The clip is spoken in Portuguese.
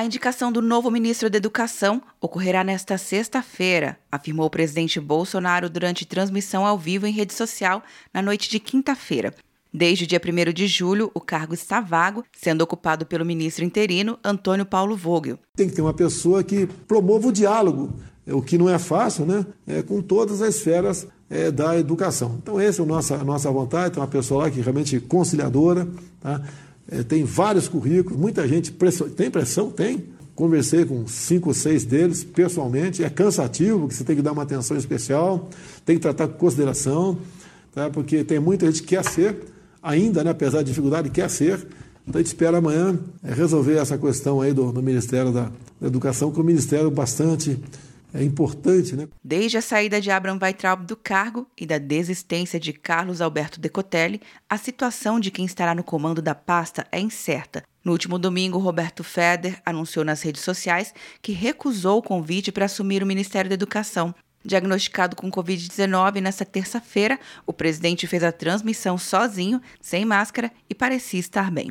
A indicação do novo ministro da Educação ocorrerá nesta sexta-feira, afirmou o presidente Bolsonaro durante transmissão ao vivo em rede social na noite de quinta-feira. Desde o dia 1 de julho, o cargo está vago, sendo ocupado pelo ministro interino Antônio Paulo Vogel. Tem que ter uma pessoa que promova o diálogo, o que não é fácil, né? É, com todas as esferas é, da educação. Então, essa é a nossa, a nossa vontade. Tem uma pessoa lá que é realmente conciliadora, tá? É, tem vários currículos, muita gente tem pressão? Tem. Conversei com cinco ou seis deles pessoalmente, é cansativo, porque você tem que dar uma atenção especial, tem que tratar com consideração, tá? porque tem muita gente que quer ser, ainda, né, apesar da dificuldade, quer ser. Então a gente espera amanhã é, resolver essa questão aí do, do Ministério da, da Educação, que um ministério bastante é importante. Né? Desde a saída de Abraham Weitraub do cargo e da desistência de Carlos Alberto Decotelli, a situação de quem estará no comando da pasta é incerta. No último domingo, Roberto Feder anunciou nas redes sociais que recusou o convite para assumir o Ministério da Educação. Diagnosticado com Covid-19 nesta terça-feira, o presidente fez a transmissão sozinho, sem máscara e parecia estar bem.